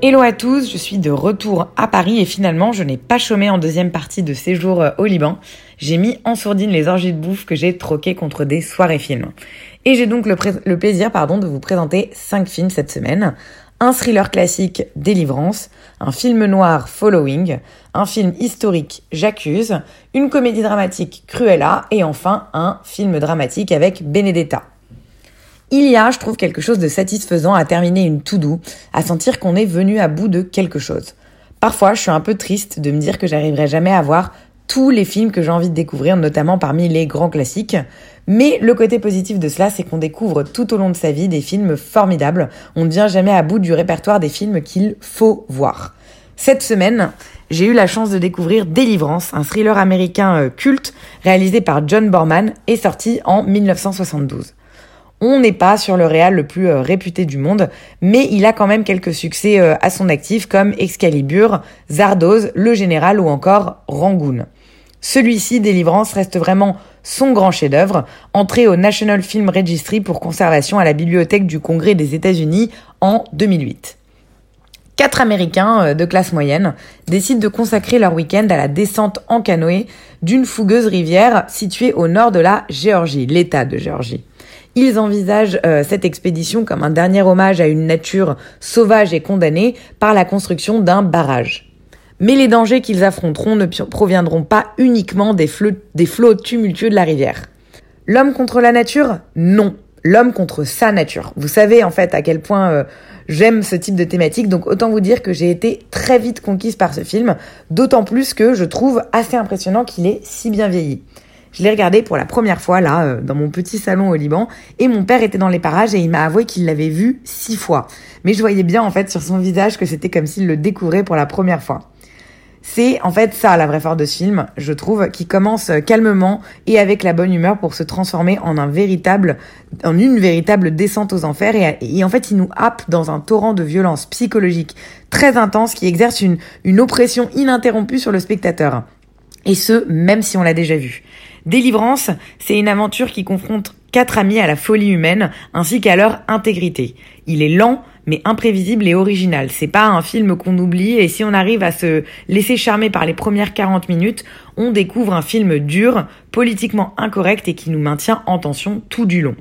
Hello à tous, je suis de retour à Paris et finalement je n'ai pas chômé en deuxième partie de séjour euh, au Liban. J'ai mis en sourdine les orgies de bouffe que j'ai troquées contre des soirées films. Et j'ai donc le, plaisir pardon, de vous présenter 5 films cette semaine. Un thriller classique, Délivrance, un film noir, Following, un film historique, J'accuse, une comédie dramatique, Cruella, et enfin un film dramatique avec Benedetta. Il y a, je trouve, quelque chose de satisfaisant à terminer une to-do, à sentir qu'on est venu à bout de quelque chose. Parfois, je suis un peu triste de me dire que j'arriverai jamais à voir tous les films que j'ai envie de découvrir, notamment parmi les grands classiques. Mais le côté positif de cela, c'est qu'on découvre tout au long de sa vie des films formidables. On ne vient jamais à bout du répertoire des films qu'il faut voir. Cette semaine, j'ai eu la chance de découvrir Délivrance, un thriller américain euh, culte réalisé par John Borman et sorti en 1972. On n'est pas sur le réal le plus euh, réputé du monde, mais il a quand même quelques succès euh, à son actif comme Excalibur, Zardoz, Le Général ou encore Rangoon. Celui-ci, Délivrance, reste vraiment son grand chef-d'œuvre, entré au National Film Registry pour conservation à la Bibliothèque du Congrès des États-Unis en 2008. Quatre Américains euh, de classe moyenne décident de consacrer leur week-end à la descente en canoë d'une fougueuse rivière située au nord de la Géorgie, l'État de Géorgie. Ils envisagent euh, cette expédition comme un dernier hommage à une nature sauvage et condamnée par la construction d'un barrage. Mais les dangers qu'ils affronteront ne proviendront pas uniquement des flots tumultueux de la rivière. L'homme contre la nature? Non. L'homme contre sa nature. Vous savez en fait à quel point euh, j'aime ce type de thématique, donc autant vous dire que j'ai été très vite conquise par ce film, d'autant plus que je trouve assez impressionnant qu'il est si bien vieilli. Je l'ai regardé pour la première fois là, euh, dans mon petit salon au Liban, et mon père était dans les parages et il m'a avoué qu'il l'avait vu six fois. Mais je voyais bien en fait sur son visage que c'était comme s'il le découvrait pour la première fois. C'est en fait ça la vraie force de ce film, je trouve, qui commence calmement et avec la bonne humeur pour se transformer en un véritable, en une véritable descente aux enfers et, et en fait il nous happe dans un torrent de violence psychologique très intense qui exerce une, une oppression ininterrompue sur le spectateur. Et ce, même si on l'a déjà vu. Délivrance, c'est une aventure qui confronte quatre amis à la folie humaine ainsi qu'à leur intégrité. Il est lent, mais imprévisible et original. C'est pas un film qu'on oublie et si on arrive à se laisser charmer par les premières 40 minutes, on découvre un film dur, politiquement incorrect et qui nous maintient en tension tout du long.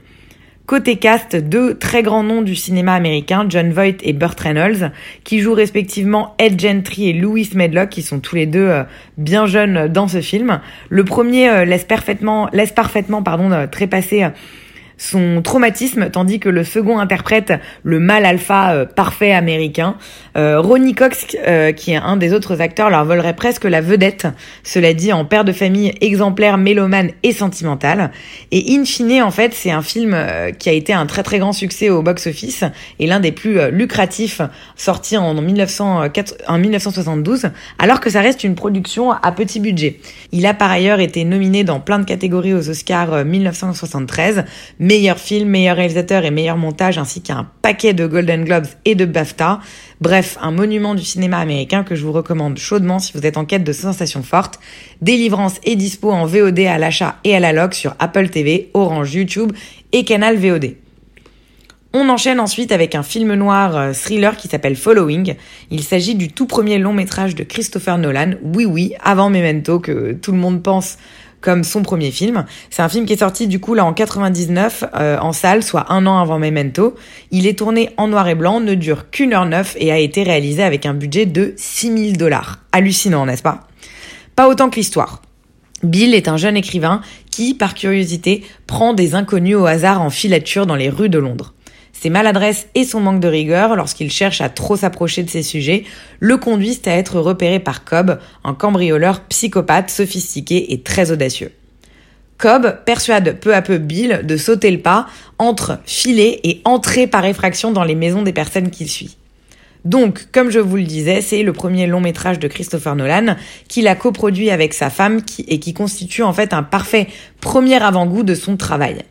Côté cast, deux très grands noms du cinéma américain, John Voight et Burt Reynolds, qui jouent respectivement Ed Gentry et Louis Medlock, qui sont tous les deux euh, bien jeunes dans ce film. Le premier euh, laisse parfaitement, laisse parfaitement, pardon, euh, trépasser son traumatisme, tandis que le second interprète le mâle alpha euh, parfait américain. Euh, Ronnie Cox, euh, qui est un des autres acteurs, leur volerait presque la vedette, cela dit en père de famille exemplaire, mélomane et sentimental. Et in fine, en fait, c'est un film euh, qui a été un très très grand succès au box-office et l'un des plus euh, lucratifs sorti en, 1904 en 1972, alors que ça reste une production à petit budget. Il a par ailleurs été nominé dans plein de catégories aux Oscars euh, 1973, meilleur film, meilleur réalisateur et meilleur montage, ainsi qu'un paquet de Golden Globes et de BAFTA. Bref, un monument du cinéma américain que je vous recommande chaudement si vous êtes en quête de sensations fortes. Délivrance est dispo en VOD à l'achat et à la loc sur Apple TV, Orange, YouTube et Canal VOD. On enchaîne ensuite avec un film noir euh, thriller qui s'appelle Following. Il s'agit du tout premier long métrage de Christopher Nolan, oui oui, avant Memento que tout le monde pense comme son premier film. C'est un film qui est sorti du coup là en 99 euh, en salle, soit un an avant Memento. Il est tourné en noir et blanc, ne dure qu'une heure neuf et a été réalisé avec un budget de 6000 dollars. Hallucinant, n'est-ce pas? Pas autant que l'histoire. Bill est un jeune écrivain qui, par curiosité, prend des inconnus au hasard en filature dans les rues de Londres. Ses maladresses et son manque de rigueur lorsqu'il cherche à trop s'approcher de ses sujets le conduisent à être repéré par Cobb, un cambrioleur psychopathe sophistiqué et très audacieux. Cobb persuade peu à peu Bill de sauter le pas entre filer et entrer par effraction dans les maisons des personnes qu'il suit. Donc, comme je vous le disais, c'est le premier long métrage de Christopher Nolan qu'il a coproduit avec sa femme et qui constitue en fait un parfait premier avant-goût de son travail.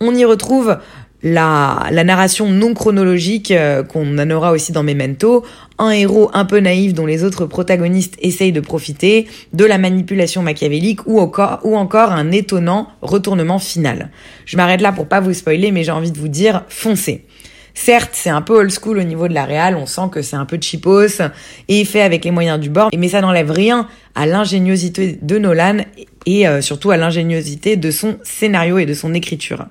On y retrouve la, la narration non chronologique euh, qu'on en aura aussi dans Memento, un héros un peu naïf dont les autres protagonistes essayent de profiter, de la manipulation machiavélique ou encore, ou encore un étonnant retournement final. Je m'arrête là pour pas vous spoiler, mais j'ai envie de vous dire, foncez. Certes, c'est un peu old school au niveau de la réal, on sent que c'est un peu cheapos et fait avec les moyens du bord, mais ça n'enlève rien à l'ingéniosité de Nolan et euh, surtout à l'ingéniosité de son scénario et de son écriture.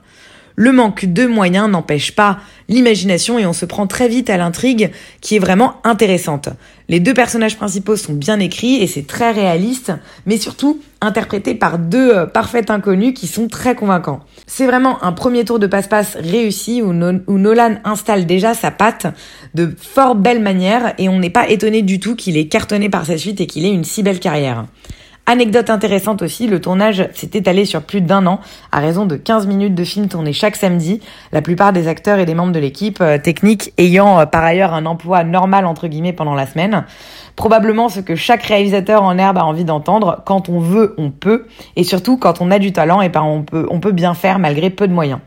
Le manque de moyens n'empêche pas l'imagination et on se prend très vite à l'intrigue qui est vraiment intéressante. Les deux personnages principaux sont bien écrits et c'est très réaliste, mais surtout interprétés par deux euh, parfaits inconnus qui sont très convaincants. C'est vraiment un premier tour de passe-passe réussi où, Nolan installe déjà sa patte de fort belle manière et on n'est pas étonné du tout qu'il ait cartonné par sa suite et qu'il ait une si belle carrière. Anecdote intéressante aussi, le tournage s'est étalé sur plus d'un an, à raison de 15 minutes de film tourné chaque samedi, la plupart des acteurs et des membres de l'équipe euh, technique ayant euh, par ailleurs un emploi normal entre guillemets pendant la semaine. Probablement ce que chaque réalisateur en herbe a envie d'entendre, quand on veut, on peut, et surtout quand on a du talent, et ben on peut, on peut bien faire malgré peu de moyens.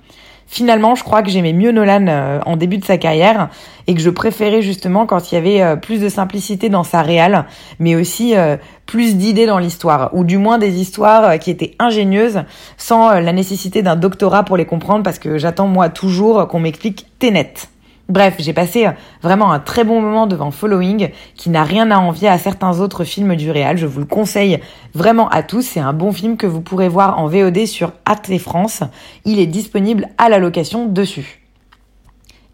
Finalement, je crois que j'aimais mieux Nolan euh, en début de sa carrière et que je préférais justement quand il y avait euh, plus de simplicité dans sa réale, mais aussi euh, plus d'idées dans l'histoire, ou du moins des histoires qui étaient ingénieuses sans la nécessité d'un doctorat pour les comprendre parce que j'attends moi toujours qu'on m'explique Ténet. Bref, j'ai passé euh, vraiment un très bon moment devant Following, qui n'a rien à envier à certains autres films du réal. Je vous le conseille vraiment à tous. C'est un bon film que vous pourrez voir en VOD sur Arte France. Il est disponible à la location dessus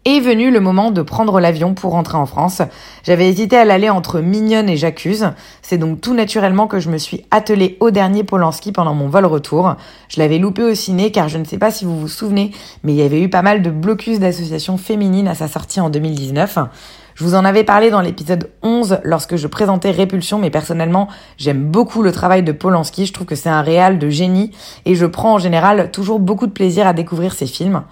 est venu le moment de prendre l'avion pour rentrer en France. J'avais hésité à l'aller entre Mignonne et J'accuse. C'est donc tout naturellement que je me suis attelée au dernier Polanski pendant mon vol retour. Je l'avais loupé au ciné car je ne sais pas si vous vous souvenez, mais il y avait eu pas mal de blocus d'associations féminines à sa sortie en 2019. Je vous en avais parlé dans l'épisode 11 lorsque je présentais Répulsion, mais personnellement, j'aime beaucoup le travail de Polanski. Je trouve que c'est un réal de génie et je prends en général toujours beaucoup de plaisir à découvrir ses films.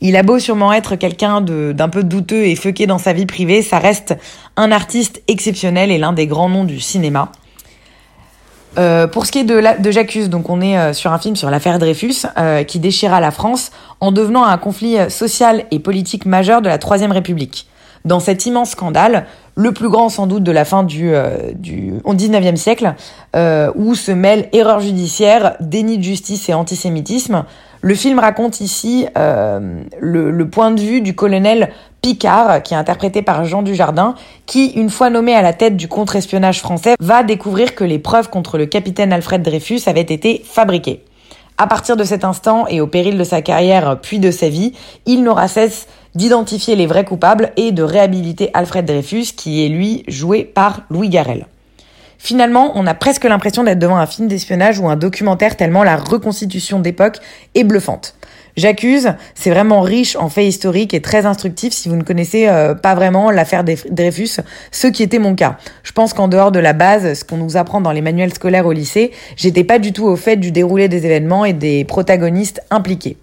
Il a beau sûrement être quelqu'un d'un peu douteux et fucké dans sa vie privée, ça reste un artiste exceptionnel et l'un des grands noms du cinéma. Euh, pour ce qui est de, la, de J'accuse, donc on est euh, sur un film sur l'affaire Dreyfus euh, qui déchira la France en devenant un conflit social et politique majeur de la Troisième République dans cet immense scandale, le plus grand sans doute de la fin du, euh, du 19e siècle, euh, où se mêlent erreur judiciaire, déni de justice et antisémitisme. Le film raconte ici euh, le, le, point de vue du colonel Picard, qui est interprété par Jean Dujardin, qui, une fois nommé à la tête du contre-espionnage français, va découvrir que les preuves contre le capitaine Alfred Dreyfus avaient été fabriquées. À partir de cet instant et au péril de sa carrière puis de sa vie, il n'aura cesse d'identifier les vrais coupables et de réhabiliter Alfred Dreyfus, qui est lui joué par Louis Garrel. Finalement, on a presque l'impression d'être devant un film d'espionnage ou un documentaire tellement la reconstitution d'époque est bluffante. J'accuse, c'est vraiment riche en faits historiques et très instructif si vous ne connaissez euh, pas vraiment l'affaire Dreyfus, ce qui était mon cas. Je pense qu'en dehors de la base, ce qu'on nous apprend dans les manuels scolaires au lycée, j'étais pas du tout au fait du déroulé des événements et des protagonistes impliqués.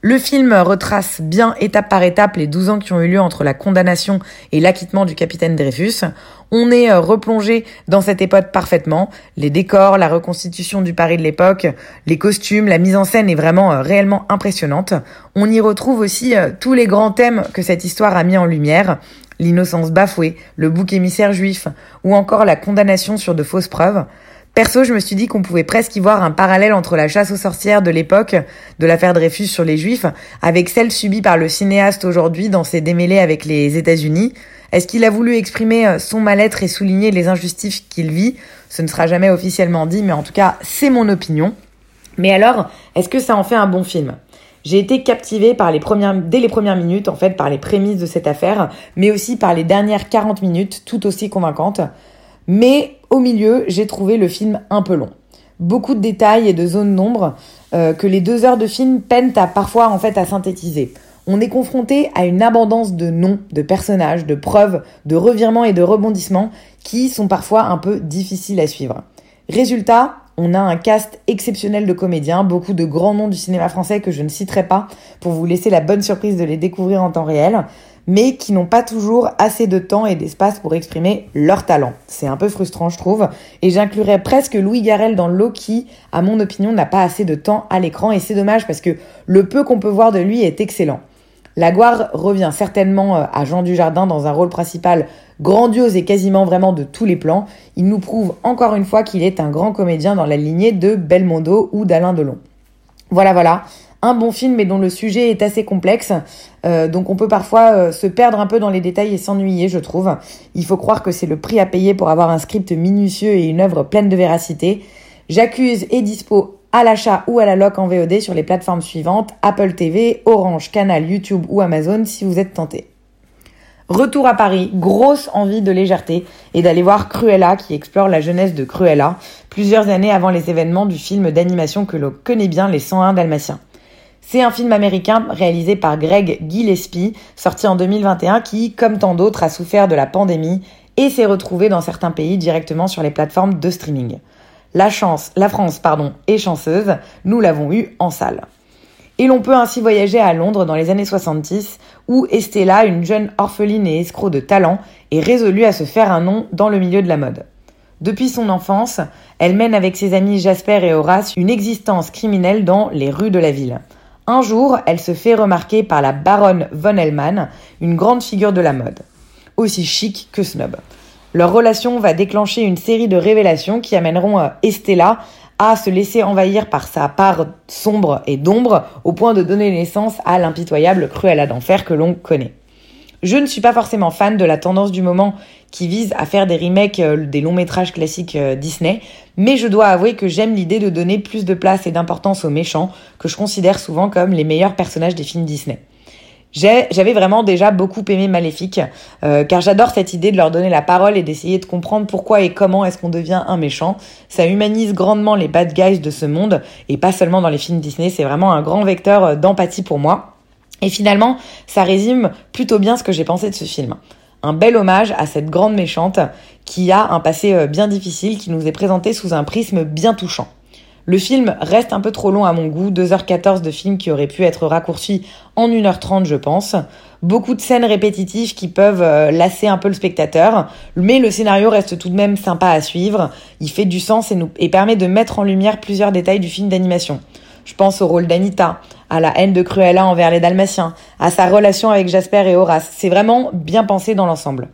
Le film retrace bien étape par étape les 12 ans qui ont eu lieu entre la condamnation et l'acquittement du capitaine Dreyfus. On est euh, replongé dans cette époque parfaitement. Les décors, la reconstitution du Paris de l'époque, les costumes, la mise en scène est vraiment euh, réellement impressionnante. On y retrouve aussi euh, tous les grands thèmes que cette histoire a mis en lumière. L'innocence bafouée, le bouc émissaire juif ou encore la condamnation sur de fausses preuves. Perso, je me suis dit qu'on pouvait presque y voir un parallèle entre la chasse aux sorcières de l'époque de l'affaire Dreyfus sur les Juifs avec celle subie par le cinéaste aujourd'hui dans ses démêlés avec les États-Unis. Est-ce qu'il a voulu exprimer euh, son mal-être et souligner les injustices qu'il vit? Ce ne sera jamais officiellement dit, mais en tout cas, c'est mon opinion. Mais alors, est-ce que ça en fait un bon film? J'ai été captivée par les premières, dès les premières minutes, en fait, par les prémices de cette affaire, mais aussi par les dernières 40 minutes, tout aussi convaincantes. Mais au milieu, j'ai trouvé le film un peu long. Beaucoup de détails et de zones d'ombre euh, que les deux heures de film peinent à parfois en fait à synthétiser. On est confronté à une abondance de noms, de personnages, de preuves, de revirements et de rebondissements qui sont parfois un peu difficiles à suivre. Résultat, on a un cast exceptionnel de comédiens, beaucoup de grands noms du cinéma français que je ne citerai pas pour vous laisser la bonne surprise de les découvrir en temps réel. Mais qui n'ont pas toujours assez de temps et d'espace pour exprimer leur talent. C'est un peu frustrant, je trouve, et j'inclurais presque Louis Garrel dans le lot qui, à mon opinion, n'a pas assez de temps à l'écran, et c'est dommage parce que le peu qu'on peut voir de lui est excellent. La gloire revient certainement euh, à Jean Dujardin dans un rôle principal grandiose et quasiment vraiment de tous les plans. Il nous prouve encore une fois qu'il est un grand comédien dans la lignée de Belmondo ou d'Alain Delon. Voilà, voilà un bon film mais dont le sujet est assez complexe. Euh, donc on peut parfois euh, se perdre un peu dans les détails et s'ennuyer, je trouve. Il faut croire que c'est le prix à payer pour avoir un script minutieux et une œuvre pleine de véracité. J'accuse et dispo à l'achat ou à la loc en VOD sur les plateformes suivantes Apple TV, Orange, Canal, YouTube ou Amazon si vous êtes tenté. Retour à Paris, grosse envie de légèreté et d'aller voir Cruella qui explore la jeunesse de Cruella, plusieurs années avant les événements du film d'animation que l'on connaît bien, Les 101 Dalmatiens. C'est un film américain réalisé par Greg Gillespie, sorti en 2021, qui, comme tant d'autres, a souffert de la pandémie et s'est retrouvé dans certains pays directement sur les plateformes de streaming. La chance, la France, pardon, est chanceuse, nous l'avons eu en salle. Et l'on peut ainsi voyager à Londres dans les années 70, où Estella, une jeune orpheline et escroc de talent, est résolue à se faire un nom dans le milieu de la mode. Depuis son enfance, elle mène avec ses amis Jasper et Horace une existence criminelle dans les rues de la ville. Un jour, elle se fait remarquer par la baronne von Hellman, une grande figure de la mode, aussi chic que snob. Leur relation va déclencher une série de révélations qui amèneront euh, Estella à se laisser envahir par sa part sombre et d'ombre au point de donner naissance à l'impitoyable Cruella d'enfer que l'on connaît. Je ne suis pas forcément fan de la tendance du moment qui vise à faire des remakes euh, des longs métrages classiques euh, Disney, mais je dois avouer que j'aime l'idée de donner plus de place et d'importance aux méchants, que je considère souvent comme les meilleurs personnages des films Disney. J'avais vraiment déjà beaucoup aimé Maléfique, euh, car j'adore cette idée de leur donner la parole et d'essayer de comprendre pourquoi et comment est-ce qu'on devient un méchant. Ça humanise grandement les bad guys de ce monde, et pas seulement dans les films Disney, c'est vraiment un grand vecteur d'empathie pour moi. Et finalement, ça résume plutôt bien ce que j'ai pensé de ce film. Un bel hommage à cette grande méchante qui a un passé euh, bien difficile qui nous est présenté sous un prisme bien touchant. Le film reste un peu trop long à mon goût, 2h14 de film qui aurait pu être raccourci en 1h30 je pense. Beaucoup de scènes répétitives qui peuvent euh, lasser un peu le spectateur, mais le scénario reste tout de même sympa à suivre, il fait du sens et, et permet de mettre en lumière plusieurs détails du film d'animation. Je pense au rôle d'Anita, à la haine de Cruella envers les Dalmatiens, à sa relation avec Jasper et Horace. C'est vraiment bien pensé dans l'ensemble.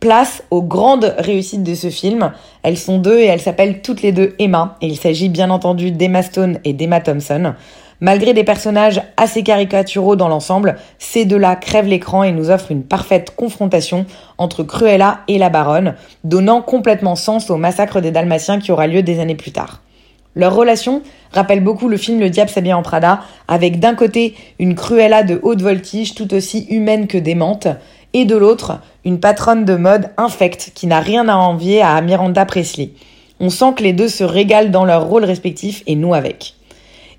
Place aux grandes réussites de ce film. Elles sont deux et elles s'appellent toutes les deux Emma. Et il s'agit bien entendu d'Emma Stone et d'Emma Thompson. Malgré des personnages assez caricaturaux dans l'ensemble, ces deux-là crèvent l'écran et nous offrent une parfaite confrontation entre Cruella et la baronne, donnant complètement sens au massacre des Dalmatiens qui aura lieu des années plus tard. Leur relation rappelle beaucoup le film Le Diable s'habille en Prada, avec d'un côté une Cruella de haute voltige tout aussi humaine que démente, et de l'autre une patronne de mode infecte qui n'a rien à envier à Miranda Presley. On sent que les deux se régalent dans leurs rôles respectifs et nous avec.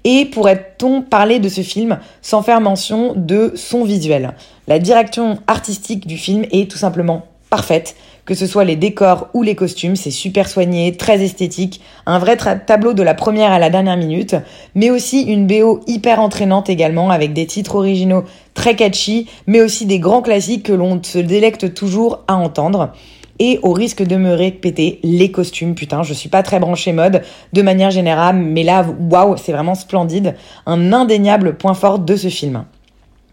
Et pourrait-on parler de ce film sans faire mention de son visuel? La direction artistique du film est tout simplement parfaite, que ce soit les décors ou les costumes, c'est super soigné, très esthétique, un vrai tableau de la première à la dernière minute, mais aussi une BO hyper entraînante également avec des titres originaux très catchy, mais aussi des grands classiques que l'on se délecte toujours à entendre. Et au risque de me répéter, les costumes, putain, je suis pas très branchée mode de manière générale, mais là, waouh, c'est vraiment splendide, un indéniable point fort de ce film.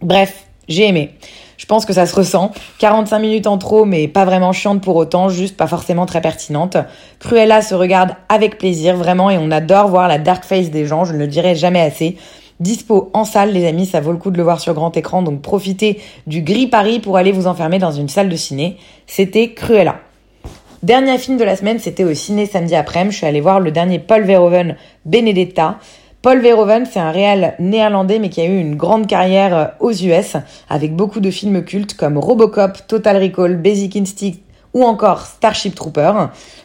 Bref, j'ai aimé. Je pense que ça se ressent. 45 minutes en trop, mais pas vraiment chiante pour autant, juste pas forcément très pertinente. Cruella se regarde avec plaisir, vraiment, et on adore voir la dark face des gens, je ne le dirai jamais assez. Dispo en salle, les amis, ça vaut le coup de le voir sur grand écran, donc profitez du gris Paris pour aller vous enfermer dans une salle de ciné. C'était Cruella. Dernier film de la semaine, c'était au ciné samedi après-midi. Je suis allée voir le dernier Paul Verhoeven, Benedetta. Paul Verhoeven, c'est un réal néerlandais mais qui a eu une grande carrière euh, aux US avec beaucoup de films cultes comme Robocop, Total Recall, Basic Instinct ou encore Starship Trooper.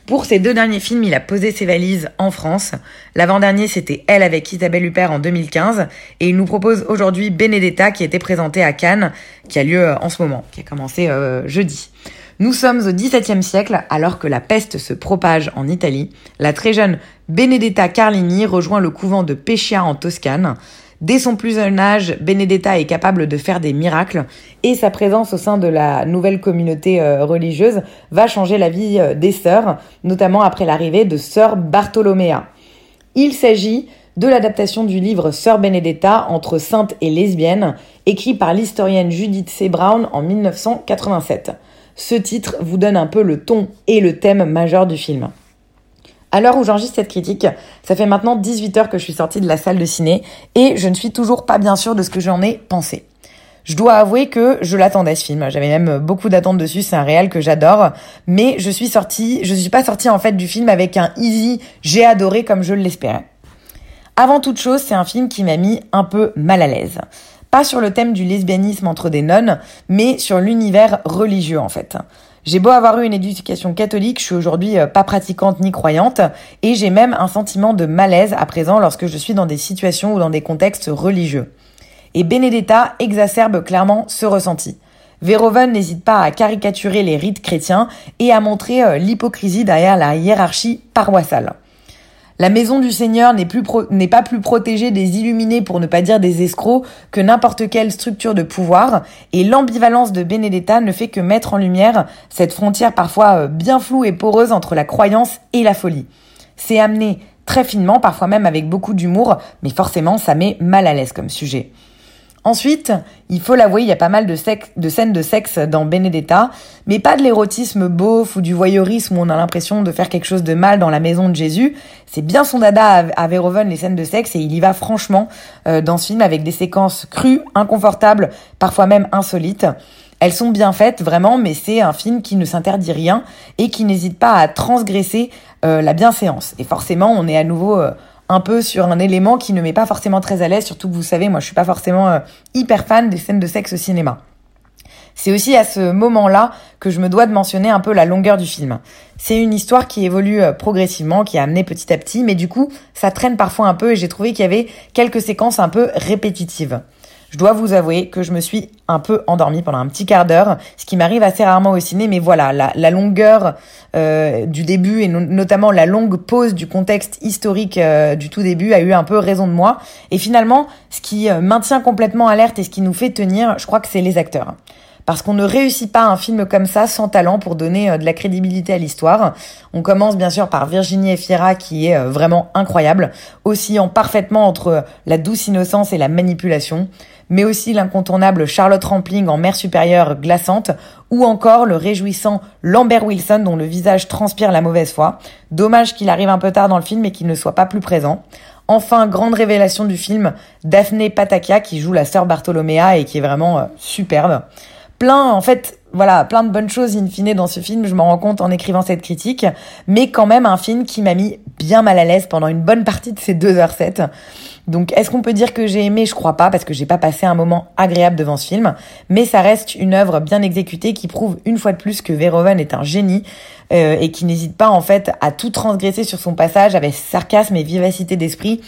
Pour ces deux derniers films, il a posé ses valises en France. L'avant-dernier, c'était Elle avec Isabelle Huppert en 2015. Et il nous propose aujourd'hui Benedetta qui a été présenté à Cannes, qui a lieu euh, en ce moment, qui a commencé euh, jeudi. Nous sommes au XVIIe siècle, alors que la peste se propage en Italie. La très jeune Benedetta Carlini rejoint le couvent de Pescia en Toscane. Dès son plus jeune âge, Benedetta est capable de faire des miracles et sa présence au sein de la nouvelle communauté euh, religieuse va changer la vie euh, des sœurs, notamment après l'arrivée de sœur Bartolomea. Il s'agit de l'adaptation du livre Sœur Benedetta entre sainte et lesbienne, écrit par l'historienne Judith C. Brown en 1987. Ce titre vous donne un peu le ton et le thème majeur du film. À l'heure où j'enregistre cette critique, ça fait maintenant 18 heures que je suis sortie de la salle de ciné et je ne suis toujours pas bien sûre de ce que j'en ai pensé. Je dois avouer que je l'attendais ce film. J'avais même beaucoup d'attentes dessus. C'est un réel que j'adore. Mais je suis sortie, je suis pas sortie en fait du film avec un easy j'ai adoré comme je l'espérais. Avant toute chose, c'est un film qui m'a mis un peu mal à l'aise. Pas sur le thème du lesbianisme entre des nonnes, mais sur l'univers religieux en fait. J'ai beau avoir eu une éducation catholique, je suis aujourd'hui euh, pas pratiquante ni croyante, et j'ai même un sentiment de malaise à présent lorsque je suis dans des situations ou dans des contextes religieux. Et Benedetta exacerbe clairement ce ressenti. Verhoeven n'hésite pas à caricaturer les rites chrétiens et à montrer euh, l'hypocrisie derrière la hiérarchie paroissiale. La maison du Seigneur n'est pas plus protégée des illuminés pour ne pas dire des escrocs que n'importe quelle structure de pouvoir et l'ambivalence de Benedetta ne fait que mettre en lumière cette frontière parfois euh, bien floue et poreuse entre la croyance et la folie. C'est amené très finement, parfois même avec beaucoup d'humour, mais forcément ça met mal à l'aise comme sujet. Ensuite, il faut l'avouer, il y a pas mal de, de, scènes de sexe dans Benedetta, mais pas de l'érotisme beauf ou du voyeurisme où on a l'impression de faire quelque chose de mal dans la maison de Jésus. C'est bien son dada à, Verhoeven, les scènes de sexe, et il y va franchement euh, dans ce film avec des séquences crues, inconfortables, parfois même insolites. Elles sont bien faites, vraiment, mais c'est un film qui ne s'interdit rien et qui n'hésite pas à transgresser euh, la bienséance. Et forcément, on est à nouveau... Euh, un peu sur un élément qui ne m'est pas forcément très à l'aise, surtout que vous savez, moi je suis pas forcément euh, hyper fan des scènes de sexe au cinéma. C'est aussi à ce moment-là que je me dois de mentionner un peu la longueur du film. C'est une histoire qui évolue euh, progressivement, qui est amenée petit à petit, mais du coup, ça traîne parfois un peu et j'ai trouvé qu'il y avait quelques séquences un peu répétitives. Je dois vous avouer que je me suis un peu endormie pendant un petit quart d'heure, ce qui m'arrive assez rarement au ciné, mais voilà, la, longueur euh, du début et notamment la longue pause du contexte historique euh, du tout début a eu un peu raison de moi. Et finalement, ce qui euh, maintient complètement alerte et ce qui nous fait tenir, je crois que c'est les acteurs parce qu'on ne réussit pas un film comme ça sans talent pour donner de la crédibilité à l'histoire. On commence bien sûr par Virginie Efira qui est vraiment incroyable, oscillant parfaitement entre la douce innocence et la manipulation mais aussi l'incontournable Charlotte Rampling en mer supérieure glaçante, ou encore le réjouissant Lambert Wilson dont le visage transpire la mauvaise foi. Dommage qu'il arrive un peu tard dans le film et qu'il ne soit pas plus présent. Enfin, grande révélation du film, Daphné Patakia qui joue la sœur Bartolomea et qui est vraiment euh, superbe. Plein, en fait, voilà, plein de bonnes choses in fine dans ce film, je m'en rends compte en écrivant cette critique, mais quand même un film qui m'a mis bien mal à l'aise pendant une bonne partie de ces 2h07. Donc est-ce qu'on peut dire que j'ai aimé? Je crois pas parce que j'ai pas passé un moment agréable devant ce film, mais ça reste une œuvre bien exécutée qui prouve une fois de plus que Verhoeven est un génie euh, et qui n'hésite pas en fait à tout transgresser sur son passage avec sarcasme et vivacité d'esprit.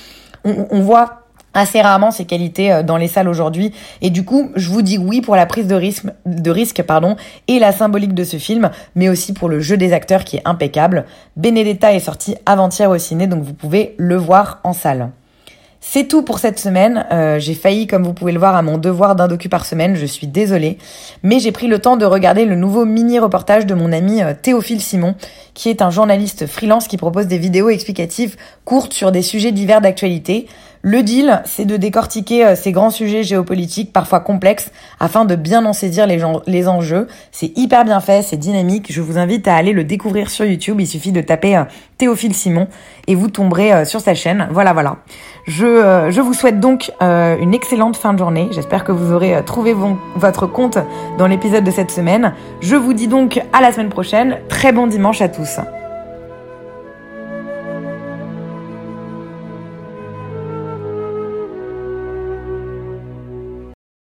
On, on voit assez rarement ses qualités euh, dans les salles aujourd'hui. Et du coup, je vous dis oui pour la prise de risque, de risque pardon, et la symbolique de ce film, mais aussi pour le jeu des acteurs qui est impeccable. Benedetta est sorti avant-hier au ciné, donc vous pouvez le voir en salle. C'est tout pour cette semaine. Euh, j'ai failli, comme vous pouvez le voir, à mon devoir d'un docu par semaine. Je suis désolée. Mais j'ai pris le temps de regarder le nouveau mini-reportage de mon ami euh, Théophile Simon, qui est un journaliste freelance qui propose des vidéos explicatives courtes sur des sujets divers d'actualité. Le deal, c'est de décortiquer euh, ces grands sujets géopolitiques, parfois complexes, afin de bien en saisir les, enjeux. C'est hyper bien fait, c'est dynamique. Je vous invite à aller le découvrir sur YouTube. Il suffit de taper Théophile Simon et vous tomberez sur sa chaîne. Voilà, voilà. Euh, je vous souhaite donc euh, une excellente fin de journée. J'espère que vous aurez euh, trouvé votre compte dans l'épisode de cette semaine. Je vous dis donc à la semaine prochaine. Très bon dimanche à tous.